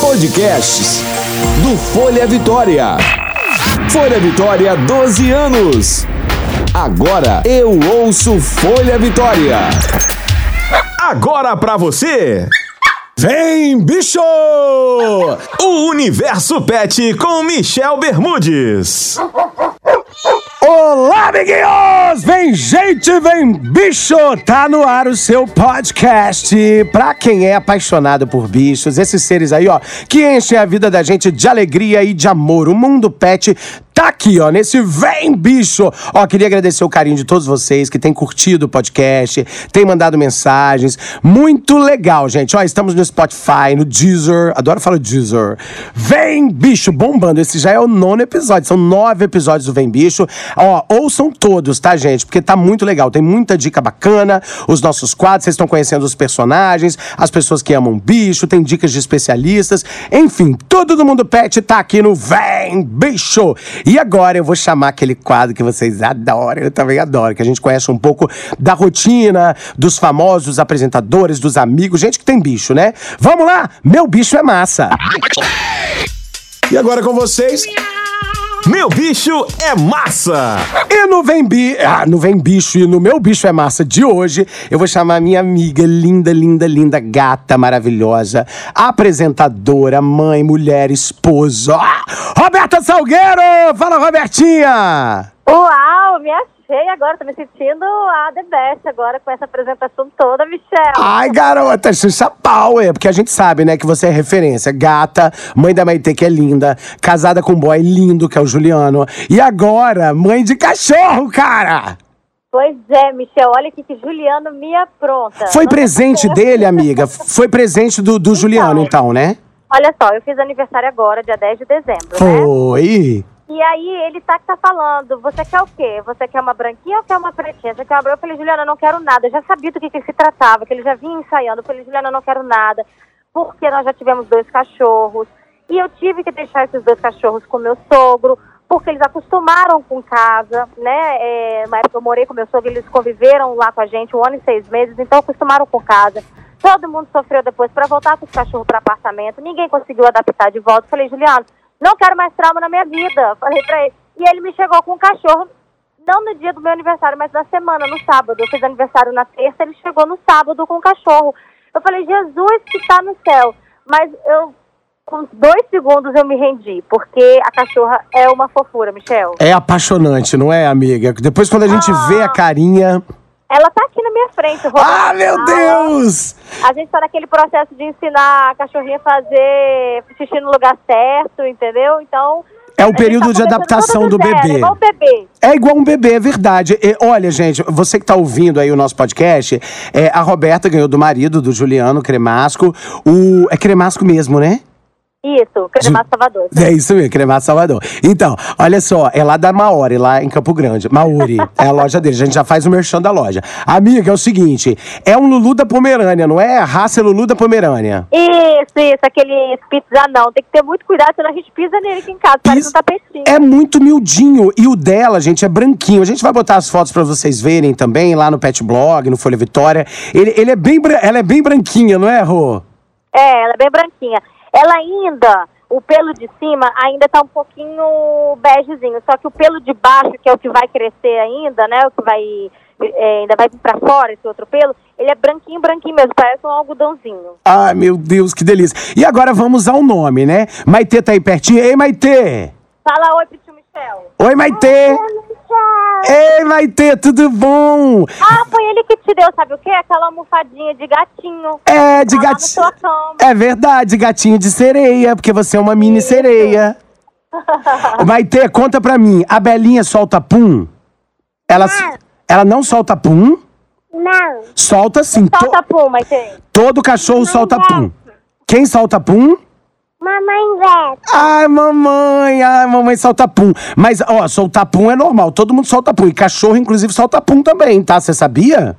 Podcasts do Folha Vitória. Folha Vitória, 12 anos. Agora eu ouço Folha Vitória. Agora pra você. Vem, bicho! O Universo Pet com Michel Bermudes. Olá, amiguinhos! Vem gente, vem bicho! Tá no ar o seu podcast. Pra quem é apaixonado por bichos, esses seres aí, ó, que enchem a vida da gente de alegria e de amor. O mundo pet tá aqui, ó, nesse Vem Bicho. Ó, queria agradecer o carinho de todos vocês que têm curtido o podcast, têm mandado mensagens. Muito legal, gente. Ó, estamos no Spotify, no Deezer. Adoro falar Deezer. Vem Bicho, bombando. Esse já é o nono episódio. São nove episódios do Vem Bicho. Ó, ouçam todos, tá, gente? Porque tá muito legal. Tem muita dica bacana. Os nossos quadros, vocês estão conhecendo os personagens, as pessoas que amam bicho, tem dicas de especialistas. Enfim, todo do mundo pet tá aqui no Vem Bicho. Agora eu vou chamar aquele quadro que vocês adoram, eu também adoro, que a gente conhece um pouco da rotina dos famosos apresentadores, dos amigos, gente que tem bicho, né? Vamos lá! Meu bicho é massa! E agora com vocês. Meu bicho é massa! E no Vem, Bi... ah, no Vem Bicho e no Meu Bicho é Massa de hoje, eu vou chamar minha amiga linda, linda, linda, gata maravilhosa, apresentadora, mãe, mulher, esposa, ah, Roberta Salgueiro! Fala, Robertinha! Uau, me achei agora, tô me sentindo a The Best agora com essa apresentação toda, Michelle. Ai, garota, Xuxa Power, porque a gente sabe, né, que você é referência. Gata, mãe da Maitê, que é linda, casada com um boy lindo, que é o Juliano. E agora, mãe de cachorro, cara! Pois é, Michelle, olha aqui que Juliano me apronta. Foi Não presente é dele, amiga? Foi presente do, do Juliano, então, né? Olha só, eu fiz aniversário agora, dia 10 de dezembro, né? E aí ele tá que tá falando, você quer o quê? Você quer uma branquinha ou quer uma pretinha? Você quer uma? Eu falei, Juliana, eu não quero nada. Eu já sabia do que, que se tratava, que ele já vinha ensaiando. Eu falei, Juliana, eu não quero nada, porque nós já tivemos dois cachorros. E eu tive que deixar esses dois cachorros com meu sogro, porque eles acostumaram com casa, né? É, na época eu morei com meu sogro, eles conviveram lá com a gente um ano e seis meses, então acostumaram com casa. Todo mundo sofreu depois para voltar com os cachorros para apartamento, ninguém conseguiu adaptar de volta. Falei, Juliano, não quero mais trauma na minha vida. Falei pra ele. E ele me chegou com um cachorro, não no dia do meu aniversário, mas na semana, no sábado. Eu fiz aniversário na terça, ele chegou no sábado com um cachorro. Eu falei, Jesus que está no céu. Mas eu, com dois segundos, eu me rendi, porque a cachorra é uma fofura, Michel. É apaixonante, não é, amiga? Depois, quando a gente Ah. vê a carinha. Ela tá aqui na minha frente, Ah, meu. Deus! A gente tá naquele processo de ensinar a cachorrinha a fazer xixi no lugar certo, entendeu? Então. É o gente período tá de adaptação do zero, bebê. É igual o bebê. É igual um bebê, é verdade. E, olha, gente, você que tá ouvindo aí o nosso podcast, é, a Roberta ganhou do marido, do Juliano Cremasco. O, é Cremasco mesmo, né? Isso, Cremar Salvador. É isso mesmo, Cremar Salvador. Então, olha só, é lá da Maori, lá em Campo Grande. Mauri, é a loja dele. A gente já faz o merchan da loja. Amiga, é o seguinte: é um Lulu da Pomerânia, não é? A raça é Lulu da Pomerânia. Isso, isso, aquele Spitz não. Tem que ter muito cuidado, senão a gente pisa nele aqui em casa, parece um tapetinho. É muito miudinho. E o dela, gente, é branquinho. A gente vai botar as fotos pra vocês verem também lá no Pet Blog, no Folha Vitória. Ele, ele é bem, ela é bem branquinha, não é, Rô? É, ela é bem branquinha. Ela ainda, o pelo de cima ainda tá um pouquinho begezinho, só que o pelo de baixo, que é o que vai crescer ainda, né, o que vai, é, ainda vai vir pra fora, esse outro pelo, ele é branquinho, branquinho mesmo, parece um algodãozinho. Ai, meu Deus, que delícia. E agora vamos ao nome, né? Maitê tá aí pertinho. Ei, Maitê! Fala oi pro tio Michel. Oi, Maitê! Ei, Maitê, tudo bom? Ah, foi ele que te deu, sabe o quê? Aquela almofadinha de gatinho. É, de Tá na gatinho. É verdade, gatinho de sereia, porque você é uma mini sereia. Ô, Maitê, conta pra mim, a Belinha solta pum? Ela, ela não solta pum? Não. Solta sim. Solta puma, tem. todo cachorro solta pum. Quem solta pum? Mamãe Veta. Ai, mamãe, ai, mamãe solta pum. Mas, ó, soltar pum é normal, todo mundo solta pum. E cachorro, inclusive, solta pum também, tá? Você sabia?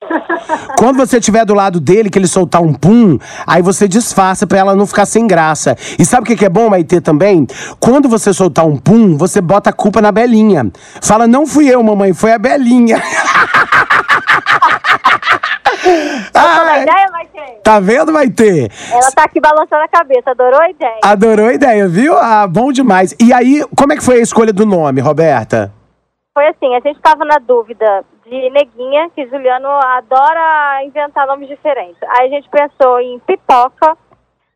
Quando você estiver do lado dele, que ele soltar um pum, aí você disfarça pra ela não ficar sem graça. E sabe o que que é bom, Maitê, também? Quando você soltar um pum, você bota a culpa na Belinha. Fala, não fui eu, mamãe, foi a Belinha. Gostou da ideia? Tá vendo, Maitê? Ela tá aqui balançando a cabeça, adorou a ideia. Adorou a ideia, viu? Ah, bom demais. E aí, como é que foi a escolha do nome, Roberta? Foi assim, a gente tava na dúvida de Neguinha, que Juliano adora inventar nomes diferentes. Aí a gente pensou em Pipoca,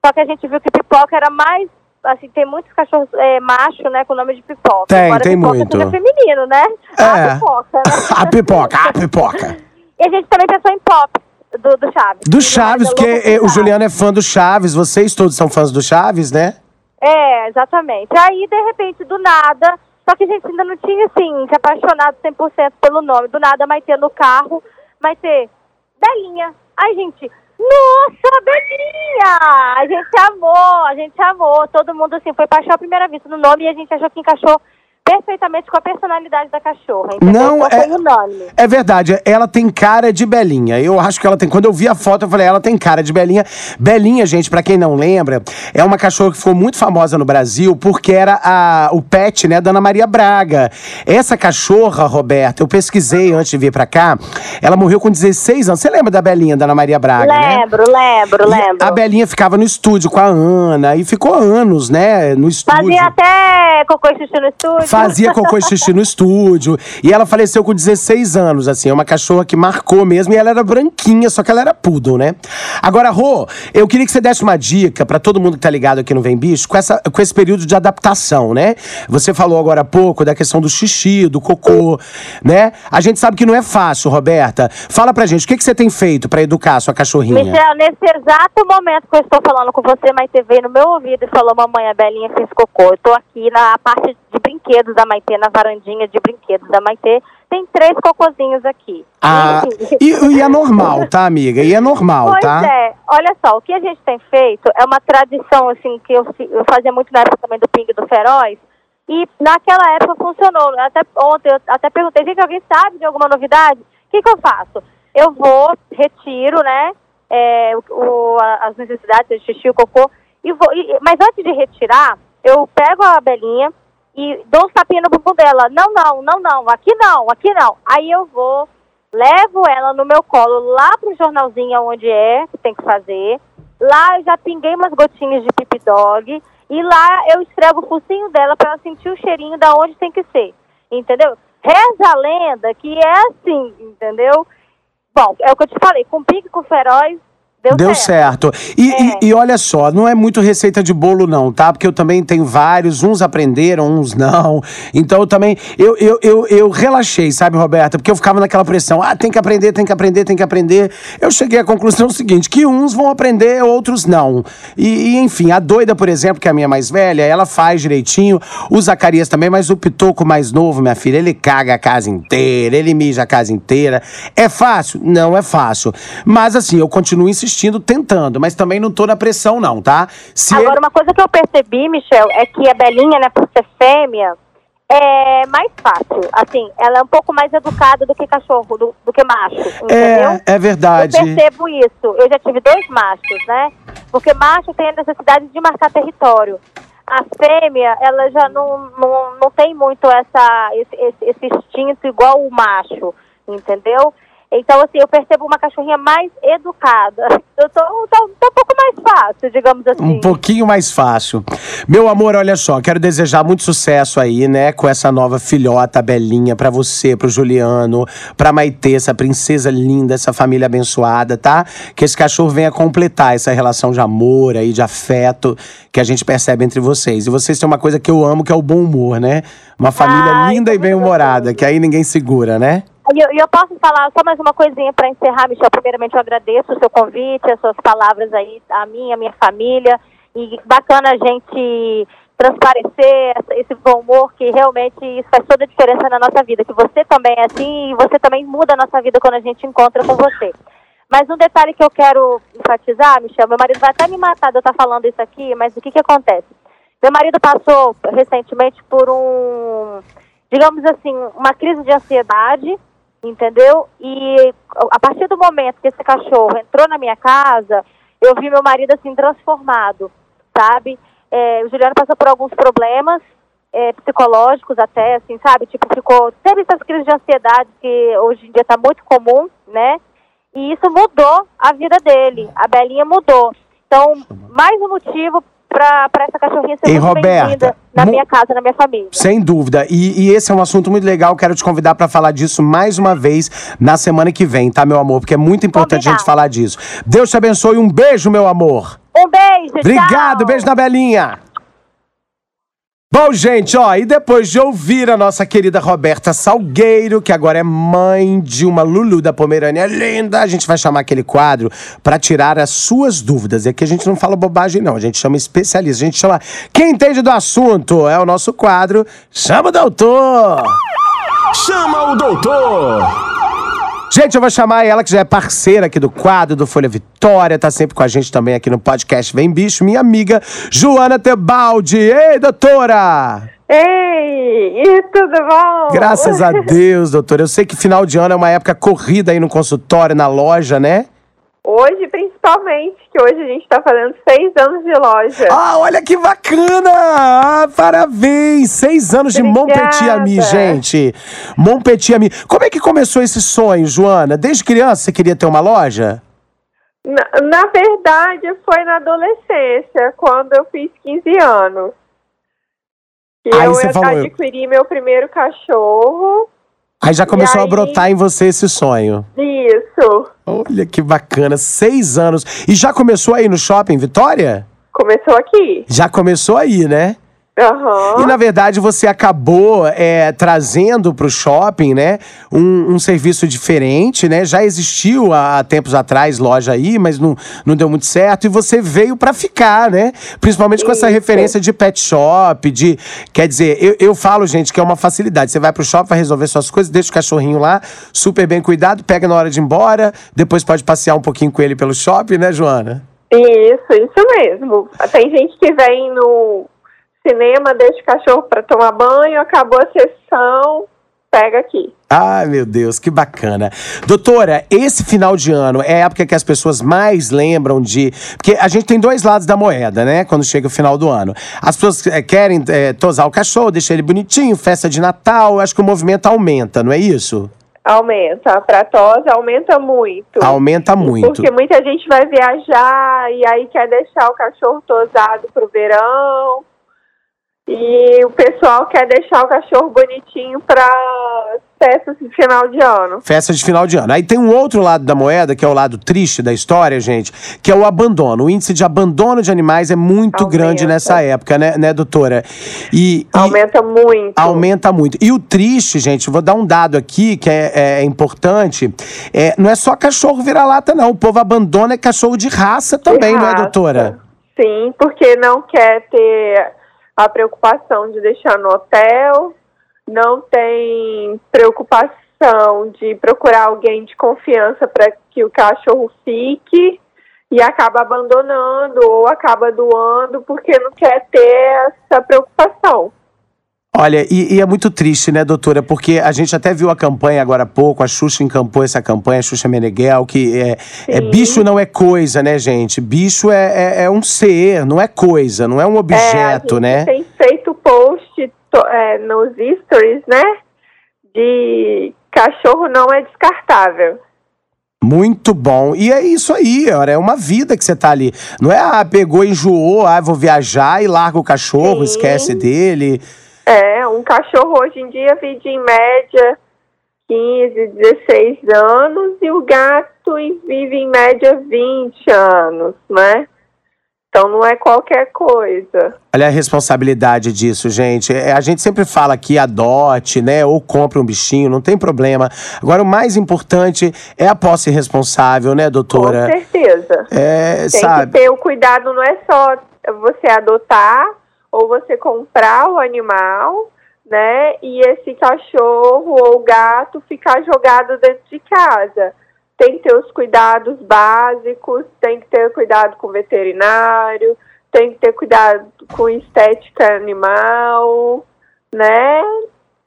só que a gente viu que Pipoca era mais, assim, tem muitos cachorros é, macho, né, com o nome de Pipoca. Tem, Embora tem pipoca muito. seja feminino, né? É. A Pipoca, né? a pipoca, a pipoca. E a gente também pensou em Pop, do, do Chaves. Do Chaves, é porque por o. Juliano é fã do Chaves, vocês todos são fãs do Chaves, né? É, exatamente. Aí, de repente, do nada, só que a gente ainda não tinha, assim, se apaixonado 100% pelo nome. Do nada, Maitê no carro, Maitê, Belinha. Aí, gente, nossa, Belinha! A gente amou, a gente amou. Todo mundo, assim, foi paixão à primeira vista no nome e a gente achou que encaixou perfeitamente com a personalidade da cachorra, entendeu? Não, é- unânime. É verdade, ela tem cara de Belinha. Eu acho que ela tem. Quando eu vi a foto, eu falei, ela tem cara de Belinha. Belinha, gente, pra quem não lembra, é uma cachorra que ficou muito famosa no Brasil porque era a, o pet, né, da Ana Maria Braga. Essa cachorra, Roberta, eu pesquisei antes de vir pra cá, ela morreu com 16 anos. Você lembra da Belinha da Ana Maria Braga, né? Lembro, lembro, E lembro. A Belinha ficava no estúdio com a Ana e ficou anos, né, no estúdio. Fazia até cocô e no estúdio. Fazia cocô e xixi no estúdio. E ela faleceu com 16 anos, assim. É uma cachorra que marcou mesmo. E ela era branquinha, só que ela era poodle, né? Agora, Rô, eu queria que você desse uma dica pra todo mundo que tá ligado aqui no Vem Bicho, com, essa, com esse período de adaptação, né? Você falou agora há pouco da questão do xixi, do cocô, né? A gente sabe que não é fácil, Roberta. Fala pra gente, o que, que você tem feito pra educar a sua cachorrinha? Michel, nesse exato momento que eu estou falando com você, Maite veio no meu ouvido e falou: Mamãe, a Belinha fez cocô. Eu tô aqui na parte de brinquedos da Maite, na varandinha de brinquedos da Maite. Tem três cocôzinhos aqui. Ah, e, e é normal, tá, amiga? E é normal, Pois tá? é, olha só, o que a gente tem feito é uma tradição, assim, que eu, eu fazia muito na época também do Ping do Feroz, e naquela época funcionou. Até ontem eu até perguntei, gente, alguém sabe de alguma novidade? O que, que eu faço? Eu vou, retiro, né, é, o, as necessidades de xixi, o cocô, e vou, e- mas antes de retirar, eu pego a Belinha e dou um tapinha no bumbum dela. Não, não, não, não, aqui não, aqui não. Aí eu vou, levo ela no meu colo lá pro jornalzinho onde é que tem que fazer. Lá eu já pinguei umas gotinhas de pipi dog e lá eu esfrego o focinho dela para ela sentir o cheirinho da onde tem que ser. Entendeu? Reza a lenda que é assim, entendeu? Bom, é o que eu te falei, com pique com feroz, deu, Deu certo. certo. E, É. e- e olha só, não é muito receita de bolo, não, tá? Porque eu também tenho vários, uns aprenderam, uns não. Então eu também. Eu, eu, eu, eu relaxei, sabe, Roberta? Porque eu ficava naquela pressão. Ah, tem que aprender, tem que aprender, tem que aprender. Eu cheguei à conclusão seguinte: que uns vão aprender, outros não. E, e, enfim, a doida, por exemplo, que é a minha mais velha, ela faz direitinho. O Zacarias também, mas o Pitoco mais novo, minha filha, ele caga a casa inteira, ele mija a casa inteira. É fácil? Não é fácil. Mas assim, eu continuo insistindo, tentando, mas também não tô na pressão, não, tá? Se Agora, ele- uma coisa que eu percebi, Michel, é que a Belinha, né, por ser fêmea, é mais fácil. Assim, ela é um pouco mais educada do que cachorro, do, do que macho, entendeu? É, é verdade. Eu percebo isso. Eu já tive dois machos, né? Porque macho tem a necessidade de marcar território. A fêmea, ela já não, não, não tem muito essa, esse, esse instinto igual o macho, entendeu? Então, assim, eu percebo uma cachorrinha mais educada. Eu tô, tô, tô um pouco mais fácil, digamos assim. Um pouquinho mais fácil. Meu amor, olha só, quero desejar muito sucesso aí, né, com essa nova filhota Belinha pra você, pro Juliano, pra Maitê, essa princesa linda, essa família abençoada, tá? Que esse cachorro venha completar essa relação de amor aí, de afeto que a gente percebe entre vocês. E vocês têm uma coisa que eu amo, que é o bom humor, né? Uma família Ai, linda e bem-humorada, que aí ninguém segura, né? E eu, eu posso falar só mais uma coisinha para encerrar, Michel. Primeiramente, eu agradeço o seu convite, as suas palavras aí, a minha, a minha família. E bacana a gente transparecer esse bom humor, que realmente isso faz toda a diferença na nossa vida. Que você também é assim e você também muda a nossa vida quando a gente encontra com você. Mas um detalhe que eu quero enfatizar, Michel, meu marido vai até me matar de eu estar falando isso aqui, mas o que, que acontece? Meu marido passou recentemente por um, digamos assim, uma crise de ansiedade, entendeu? E a partir do momento que esse cachorro entrou na minha casa, eu vi meu marido assim transformado, sabe? É, o Juliano passou por alguns problemas é, psicológicos até, assim, sabe? Tipo, ficou. Teve essas crises de ansiedade que hoje em dia está muito comum, né? E isso mudou a vida dele. A Belinha mudou. Então, mais um motivo para essa cachorrinha ser Ei, muito Roberta, na minha casa, na minha família. Sem dúvida. E, e esse é um assunto muito legal. Quero te convidar para falar disso mais uma vez na semana que vem, tá, meu amor? Porque é muito importante a gente Combinado. falar disso. Deus te abençoe. Um beijo, meu amor. Um beijo, Obrigado, tchau. beijo na Belinha. Bom, gente, ó, e depois de ouvir a nossa querida Roberta Salgueiro, que agora é mãe de uma Lulu da Pomerânia linda, a gente vai chamar aquele quadro pra tirar as suas dúvidas. É que a gente não fala bobagem, não. A gente chama especialista. A gente chama quem entende do assunto. É o nosso quadro. Chama o doutor! Chama o doutor! Gente, eu vou chamar ela, que já é parceira aqui do quadro do Folha Vitória, tá sempre com a gente também aqui no podcast Vem Bicho, minha amiga Joana Tebaldi. Ei, doutora! Ei, tudo bom? Graças a Deus, doutora. Eu sei que final de ano é uma época corrida aí no consultório, na loja, né? Hoje, principalmente, que hoje a gente tá fazendo seis anos de loja. Ah, olha que bacana! Ah, parabéns! Seis anos de Obrigada. Montpetit Ami, gente. Montpetit Ami. Como é que começou esse sonho, Joana? Desde criança você queria ter uma loja? Na, na verdade, foi na adolescência, quando eu fiz 15 anos. Que Aí eu você falou, eu- adquiri meu primeiro cachorro. Aí já começou a aí? brotar em você esse sonho. Isso. Olha que bacana, seis anos. E já começou aí no shopping, Vitória? Começou aqui. Já começou aí, né? Aham. E na verdade você acabou é, trazendo para o shopping, né, um, um serviço diferente, né? Já existiu há, há tempos atrás loja aí, mas não, não deu muito certo. E você veio para ficar, né? Principalmente com essa Isso. referência de pet shop, de quer dizer, eu, eu falo gente que é uma facilidade. Você vai pro shopping, vai resolver suas coisas, deixa o cachorrinho lá, super bem cuidado, pega na hora de ir embora, depois pode passear um pouquinho com ele pelo shopping, né, Joana? Isso, isso mesmo. Tem gente que vem no cinema, deixa o cachorro para tomar banho, acabou a sessão, pega aqui. Ai, meu Deus, que bacana. Doutora, esse final de ano é a época que as pessoas mais lembram de. Porque a gente tem dois lados da moeda, né? Quando chega o final do ano. As pessoas eh, querem eh, tosar o cachorro, deixar ele bonitinho, festa de Natal. Acho que o movimento aumenta, não é isso? Aumenta. Para tosse, aumenta muito. Aumenta muito. Porque muita gente vai viajar e aí quer deixar o cachorro tosado pro verão. E o pessoal quer deixar o cachorro bonitinho para festas de final de ano. Festa de final de ano. Aí tem um outro lado da moeda, que é o lado triste da história, gente, que é o abandono. O índice de abandono de animais é muito Aumenta. grande nessa época, né, né doutora? E, e- Aumenta muito. Aumenta muito. E o triste, gente, vou dar um dado aqui que é, é importante. É, não é só cachorro vira-lata, não. O povo abandona é cachorro de raça também, De não é, raça. doutora? Sim, porque não quer ter a preocupação de deixar no hotel, não tem preocupação de procurar alguém de confiança para que o cachorro fique e acaba abandonando ou acaba doando porque não quer ter essa preocupação. Olha, e, e é muito triste, né, doutora? Porque a gente até viu a campanha agora há pouco, a Xuxa encampou essa campanha, a Xuxa Meneghel, que é, é bicho não é coisa, né, gente? Bicho é, é, é um ser, não é coisa, não é um É, objeto, a gente né? tem feito post é, nos stories, né? De cachorro não é descartável. Muito bom. E é isso aí, ora, é uma vida que você tá ali. Não é, ah, pegou, enjoou, ah, vou viajar e larga o cachorro, Sim. esquece dele. É, um cachorro hoje em dia vive em média 15, 16 anos e o gato vive em média 20 anos, né? Então não é qualquer coisa. Olha a responsabilidade disso, gente. É, a gente sempre fala que adote, né? Ou compre um bichinho, não tem problema. Agora, o mais importante é a posse responsável, né, doutora? Com certeza. É, Tem sabe? que ter o cuidado, não é só você adotar ou você comprar o animal, né? E esse cachorro ou gato ficar jogado dentro de casa. Tem que ter os cuidados básicos, tem que ter cuidado com o veterinário, tem que ter cuidado com estética animal, né?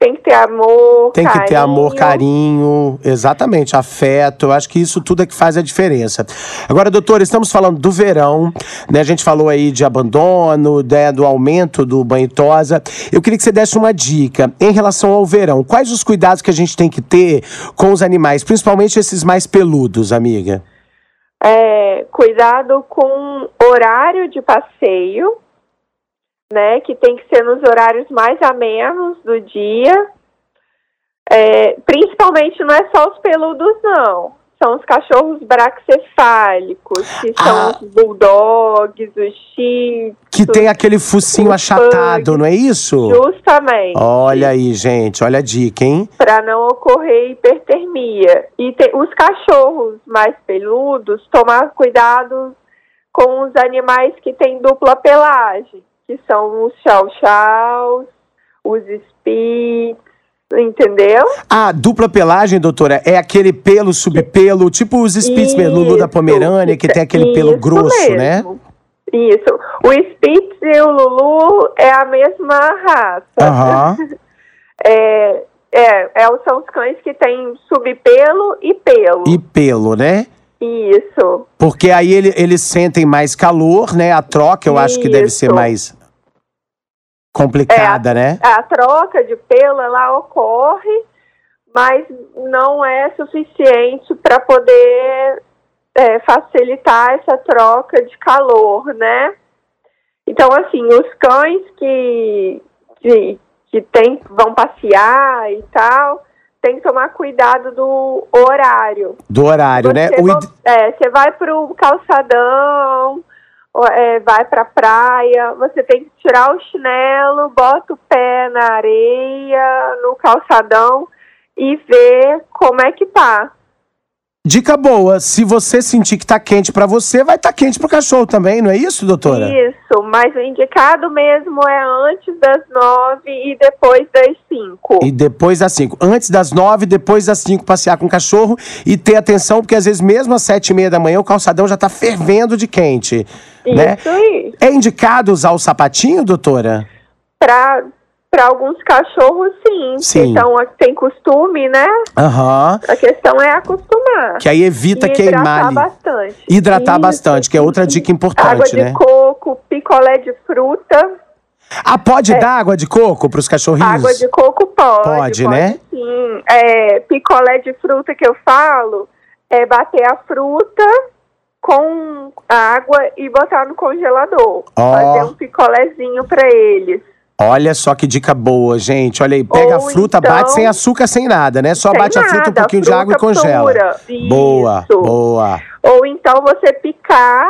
Tem que ter amor, Tem que ter amor, carinho. carinho, exatamente, afeto. Eu acho que isso tudo é que faz a diferença. Agora, doutor, estamos falando do verão, né? A gente falou aí de abandono, né, do aumento do banho tosa. Eu queria que você desse uma dica em relação ao verão. Quais os cuidados que a gente tem que ter com os animais, principalmente esses mais peludos, amiga? É, cuidado com horário de passeio, né? Que tem que ser nos horários mais amenos do dia. É, principalmente não é só os peludos, não. São os cachorros braxcefálicos, que são Ah. os bulldogs, os shih Que tem aquele focinho achatado, não é isso? justamente. Olha aí, gente, olha a dica, hein? para não ocorrer hipertermia. E tem, os cachorros mais peludos, tomar cuidado com os animais que têm dupla pelagem, que são os chow-chows, os spitz, entendeu? A dupla pelagem, doutora, é aquele pelo, subpelo, tipo os Spitz mesmo, Lulu da Isso, Pomerânia, que tem aquele pelo isso grosso, né? mesmo. Isso. O Spitz e o Lulu é a mesma raça. Aham. É, é, é, são os cães que têm subpelo e pelo. E pelo, né? Isso. Porque aí ele- eles sentem mais calor, né? A troca eu acho que deve ser Isso. mais complicada, né? A troca de pelo ela ocorre, mas não é suficiente para poder é, facilitar essa troca de calor, né? Então, assim, os cães que, que, que tem, vão passear e tal, tem que tomar cuidado do horário. Do horário, né? Você, O vo- ide- é, você vai pro calçadão, é, vai pra praia, você tem que tirar o chinelo, bota o pé na areia, no calçadão e ver como é que tá. Dica boa, se você sentir que tá quente pra você, vai tá quente pro cachorro também, não é isso, doutora? Isso, mas o indicado mesmo é antes das nove e depois das cinco. E depois das 5. Antes das 9, depois das 5, passear com o cachorro e ter atenção, porque às vezes mesmo às 7 e meia da manhã o calçadão já tá fervendo de quente. né? Isso aí. É indicado usar o sapatinho, doutora? Pra, pra alguns cachorros, sim. Sim. Então, tem costume, né? Aham. A questão é acostumar. Que aí evita queimar hidratar bastante. Hidratar Isso. bastante, que é outra dica Água importante, de né? coco, picolé de fruta. Ah, pode dar água de coco pros cachorrinhos? Água de coco pode. Pode, né? Sim. É, picolé de fruta que eu falo é bater a fruta com água e botar no congelador. Ó. Fazer um picolézinho pra eles. Olha só que dica boa, gente. Olha aí, pega a Ou fruta, então- bate sem açúcar, sem nada, né? Só bate a fruta, um nada, pouquinho de água e fruta congela. pura. Boa, Isso. boa. Ou então você picar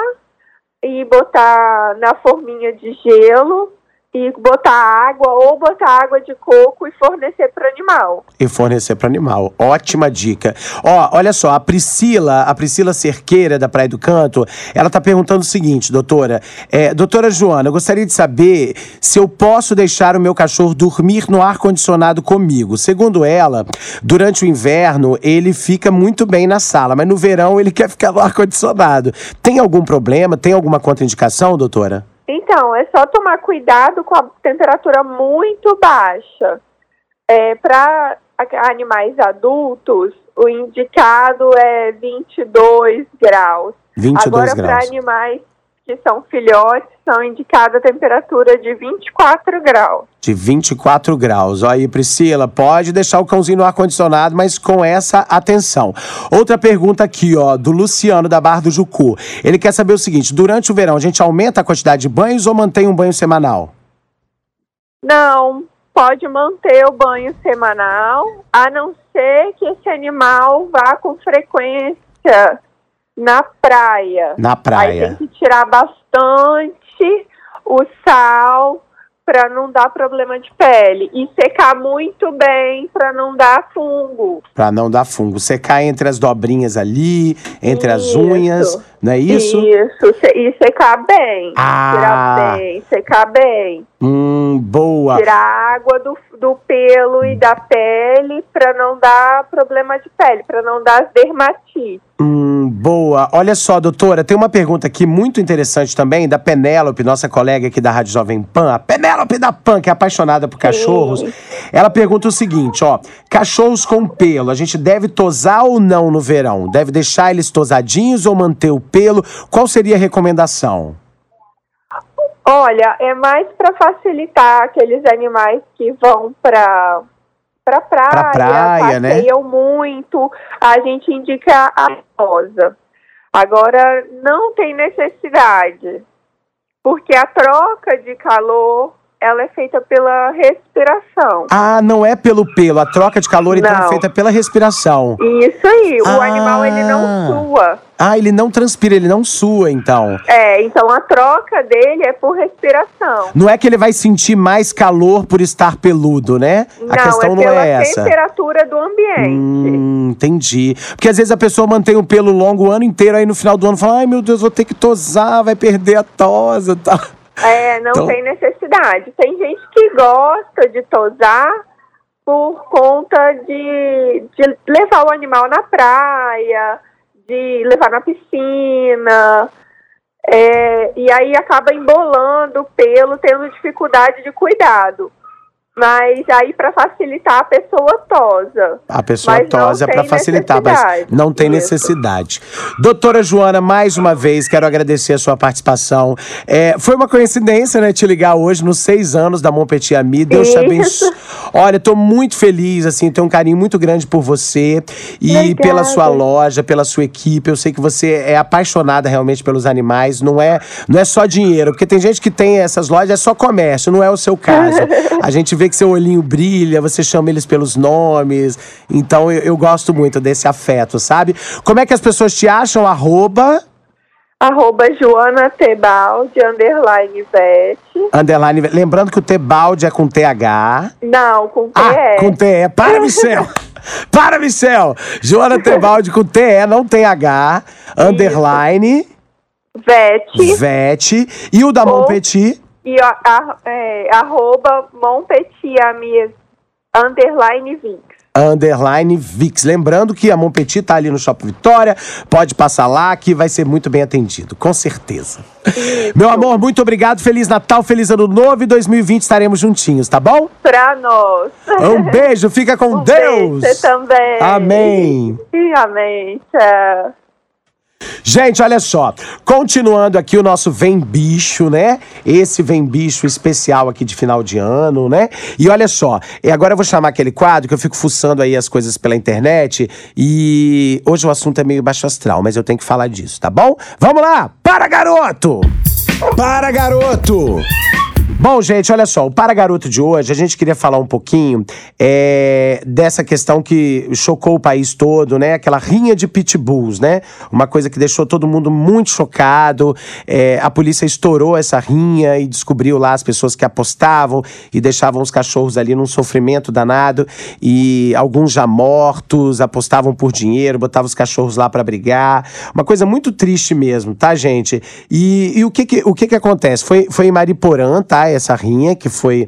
e botar na forminha de gelo e botar água ou botar água de coco e fornecer para animal. E fornecer para animal. Ótima dica. Ó, olha só, a Priscila, a Priscila Cerqueira, da Praia do Canto, ela tá perguntando o seguinte, doutora. É, doutora Joana, eu gostaria de saber se eu posso deixar o meu cachorro dormir no ar-condicionado comigo. Segundo ela, durante o inverno, ele fica muito bem na sala, mas no verão ele quer ficar no ar-condicionado. Tem algum problema? Tem alguma contraindicação, doutora? Então, é só tomar cuidado com a temperatura muito baixa. É, Para animais adultos, o indicado é 22 graus. 22 Agora, para graus. animais que são filhotes, são indicada a temperatura de 24 graus. De 24 graus. Ó aí, Priscila, pode deixar o cãozinho no ar-condicionado, mas com essa atenção. Outra pergunta aqui, ó, do Luciano, da Barra do Jucu. Ele quer saber o seguinte: durante o verão, a gente aumenta a quantidade de banhos ou mantém um banho semanal? Não, pode manter o banho semanal, a não ser que esse animal vá com frequência na praia. Na Aí tem praia. que tirar bastante o sal para não dar problema de pele e secar muito bem para não dar fungo. Pra não dar fungo. Secar entre as dobrinhas ali, entre as Isso. unhas, Não é isso? Isso, se- e secar bem. Ah. Tirar bem, secar bem. Hum, boa. Tirar a água do, do pelo e da pele para não dar problema de pele, para não dar as dermatites. Hum, boa. Olha só, doutora, tem uma pergunta aqui muito interessante também da Penélope, nossa colega aqui da Rádio Jovem Pan, a Penélope da Pan, que é apaixonada por cachorros. Ela pergunta o seguinte, ó: cachorros com pelo, a gente deve tosar ou não no verão? Deve deixar eles tosadinhos ou manter o pelo? Qual seria a recomendação? Olha, é mais para facilitar aqueles animais que vão para para praia, Pra praia, né? passeiam muito, a gente indica a rosa. Agora não tem necessidade, porque a troca de calor ela é feita pela respiração. Ah, não é pelo pelo, a troca de calor então é feita pela respiração. Isso aí, o Ah. animal ele não sua. Ah, ele não transpira, ele não sua, então. É, então a troca dele é por respiração. Não é que ele vai sentir mais calor por estar peludo, né? não, a questão é não pela é essa. temperatura do ambiente. Hum, entendi. Porque às vezes a pessoa mantém o pelo longo o ano inteiro, aí no final do ano fala: ai meu Deus, vou ter que tosar, vai perder a tosa tá? É, não Então- tem necessidade. Tem gente que gosta de tosar por conta de, de levar o animal na praia, de levar na piscina. é, e aí acaba embolando o pelo, tendo dificuldade de cuidado. Mas aí, para facilitar, a pessoa tosa. A pessoa tosa é pra tem facilitar, mas não tem Isso. necessidade. Doutora Joana, mais uma vez, quero agradecer a sua participação. É, foi uma coincidência, né, te ligar hoje, nos seis anos da Montpetit Ami. Deus te Isso. abençoe. Olha, tô muito feliz, assim, tenho um carinho muito grande por você e Obrigada. pela sua loja, pela sua equipe. Eu sei que você é apaixonada realmente pelos animais. Não é, não é só dinheiro, porque tem gente que tem essas lojas, é só comércio, não é o seu caso. A gente vê que seu olhinho brilha, você chama eles pelos nomes. Então eu, eu gosto muito desse afeto, sabe? Como é que as pessoas te acham? Arroba, Arroba Joana Tebaldi, underline Vete. underline. Lembrando que o Tebaldi é com TH. Não, com Ah, TE. com TE. Para, Michel! Para, Michel! Joana Tebaldi com TE, não tem H. Underline, Vete. Vete. E o da Ou- Montpetit? E a, a- é, arroba underline Vinx. Underline Vix. Lembrando que a Montpetit tá ali no Shopping Vitória. Pode passar lá que vai ser muito bem atendido, com certeza. Meu amor, muito obrigado. Feliz Natal, feliz Ano Novo e 2020 estaremos juntinhos, tá bom? Pra nós. Um beijo, fica com Um Deus. beijo, Você também. Amém. Sim, amém. Tchau. Gente, olha só. Continuando aqui o nosso Vem Bicho, né? Esse Vem Bicho especial aqui de final de ano, né? E olha só, agora eu vou chamar aquele quadro que eu fico fuçando aí as coisas pela internet e hoje o assunto é meio baixo astral, mas eu tenho que falar disso, tá bom? Vamos lá! Para, garoto! Para, garoto! Bom, gente, olha só, o Para Garoto de hoje, a gente queria falar um pouquinho é, dessa questão que chocou o país todo, né? Aquela rinha de pitbulls, né? Uma coisa que deixou todo mundo muito chocado. É, a polícia estourou essa rinha e descobriu lá as pessoas que apostavam e deixavam os cachorros ali num sofrimento danado. E alguns já mortos, apostavam por dinheiro, botavam os cachorros lá para brigar. Uma coisa muito triste mesmo, tá, gente? E, e o, que, que, o que que acontece? Foi, foi em Mariporã, tá? Essa rinha que foi.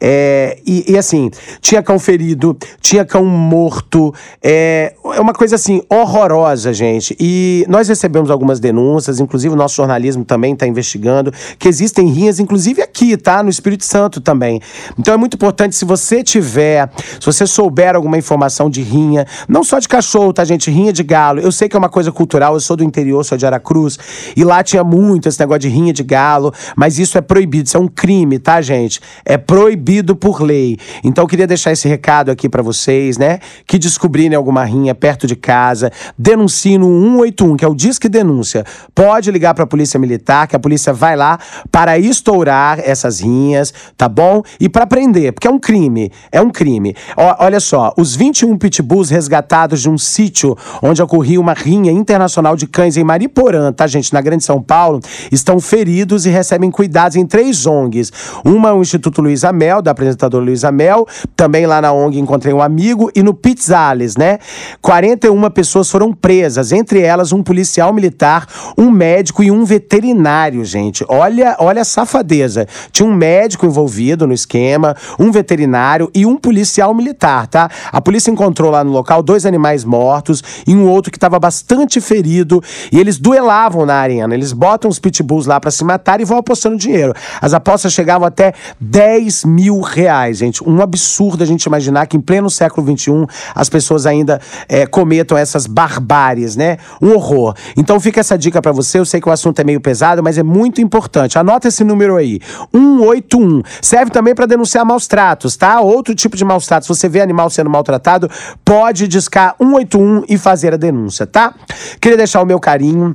é, e, e, assim, tinha cão ferido, tinha cão morto. É, é uma coisa assim, horrorosa, gente. E nós recebemos algumas denúncias, inclusive o nosso jornalismo também está investigando, que existem rinhas, inclusive aqui, tá? No Espírito Santo também. Então é muito importante, se você tiver, se você souber alguma informação de rinha, não só de cachorro, tá, gente? Rinha de galo. Eu sei que é uma coisa cultural, eu sou do interior, sou de Aracruz, e lá tinha muito esse negócio de rinha de galo, mas isso é proibido, isso é um crime, tá, gente? É proibido por lei. Então eu queria deixar esse recado aqui pra vocês, né? Que descobrirem alguma rinha perto de casa, denunciem no 181, que é o Disque Denúncia. Pode ligar pra Polícia Militar, que a polícia vai lá para estourar essas rinhas, tá bom? E pra prender, porque é um crime, é um crime. Ó, olha só, os 21 pitbulls resgatados de um sítio onde ocorria uma rinha internacional de cães em Mariporã, tá, gente? Na Grande São Paulo, estão feridos e recebem cuidados em três ONGs. Uma, o Instituto Luiz Amel, da apresentadora Luiz Amel. Também lá na ONG encontrei um amigo. E no Pizzales, né? 41 pessoas foram presas, entre elas um policial militar, um médico e um veterinário, gente. Olha, olha a safadeza. Tinha um médico envolvido no esquema, um veterinário e um policial militar, tá? A polícia encontrou lá no local dois animais mortos e um outro que estava bastante ferido. E eles duelavam na arena. Eles botam os pitbulls lá para se matar e vão apostando dinheiro. As apostas chegavam até 10 mil reais, gente. Um absurdo a gente imaginar que em pleno século XXI as pessoas ainda é, cometam essas barbáries, né? Um horror. Então fica essa dica para você. Eu sei que o assunto é meio pesado, mas é muito importante. Anota esse número aí: 181. Serve também para denunciar maus tratos, tá? Outro tipo de maus tratos. Se você vê animal sendo maltratado, pode discar 181 e fazer a denúncia, tá? Queria deixar o meu carinho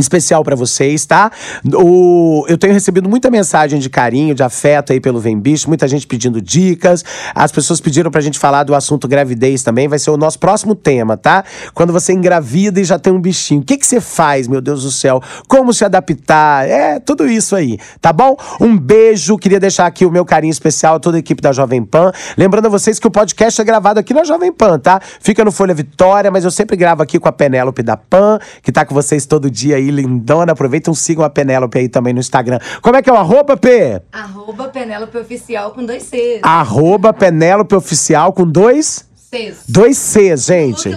especial para vocês, tá? O, eu tenho recebido muita mensagem de carinho, de afeto aí pelo Vem Bicho, muita gente pedindo dicas. As pessoas pediram pra gente falar do assunto gravidez também, vai ser o nosso próximo tema, tá? Quando você engravida e já tem um bichinho, o que que você faz, meu Deus do céu? Como se adaptar? É, tudo isso aí, tá bom? Um beijo, queria deixar aqui o meu carinho especial a toda a equipe da Jovem Pan. Lembrando a vocês que o podcast é gravado aqui na Jovem Pan, tá? Fica no Folha Vitória, mas eu sempre gravo aqui com a Penélope da Pan, que tá com vocês todo dia aí, lindona. Aproveitam, sigam a Penélope aí também no Instagram. Como é que é o arroba, P? Arroba Penélope Oficial com dois Cs. Arroba Penélope Oficial com dois... Cs. Dois Cs, gente.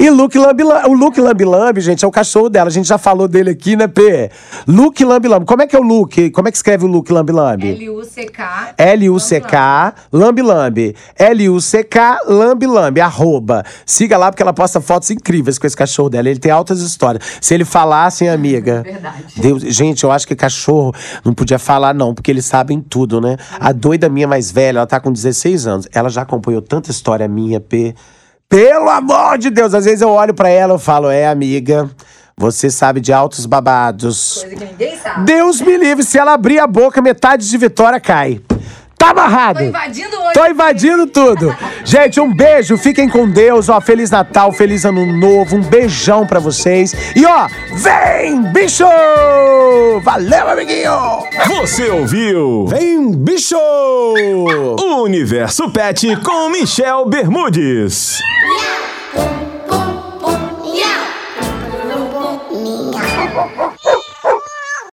E Luke Lambi Lambi. O Luke Lambi Lambi, gente, é o cachorro dela. A gente já falou dele aqui, né, P? Luke Lambi Lambi. Como é que é o Luke? Como é que escreve o Luke Lambi Lambi? L-U-C-K. L-U-C-K, Lambi Lambi. L-U-C-K, Lambi Lambi, arroba. Siga lá porque ela posta fotos incríveis com esse cachorro dela. Ele tem altas histórias. Se ele falasse, hein, amiga. Verdade. Deus, gente, eu acho que cachorro não podia falar, não, porque eles sabem tudo, né? A doida minha mais velha, ela tá com 16 anos. Ela já acompanhou tanta história minha, Pelo amor de Deus! Às vezes eu olho pra ela e falo, é, amiga. Você sabe de altos babados. Coisa que ninguém sabe. Deus me livre, se ela abrir a boca, metade de Vitória cai. Tá amarrado. Tô invadindo hoje. Tô invadindo tudo. Gente, um beijo, fiquem com Deus, ó. Feliz Natal, feliz Ano Novo, um beijão pra vocês. E ó, vem, bicho! Valeu, amiguinho! Você ouviu? Vem, bicho! O Universo Pet com Michel Bermudes. Miau.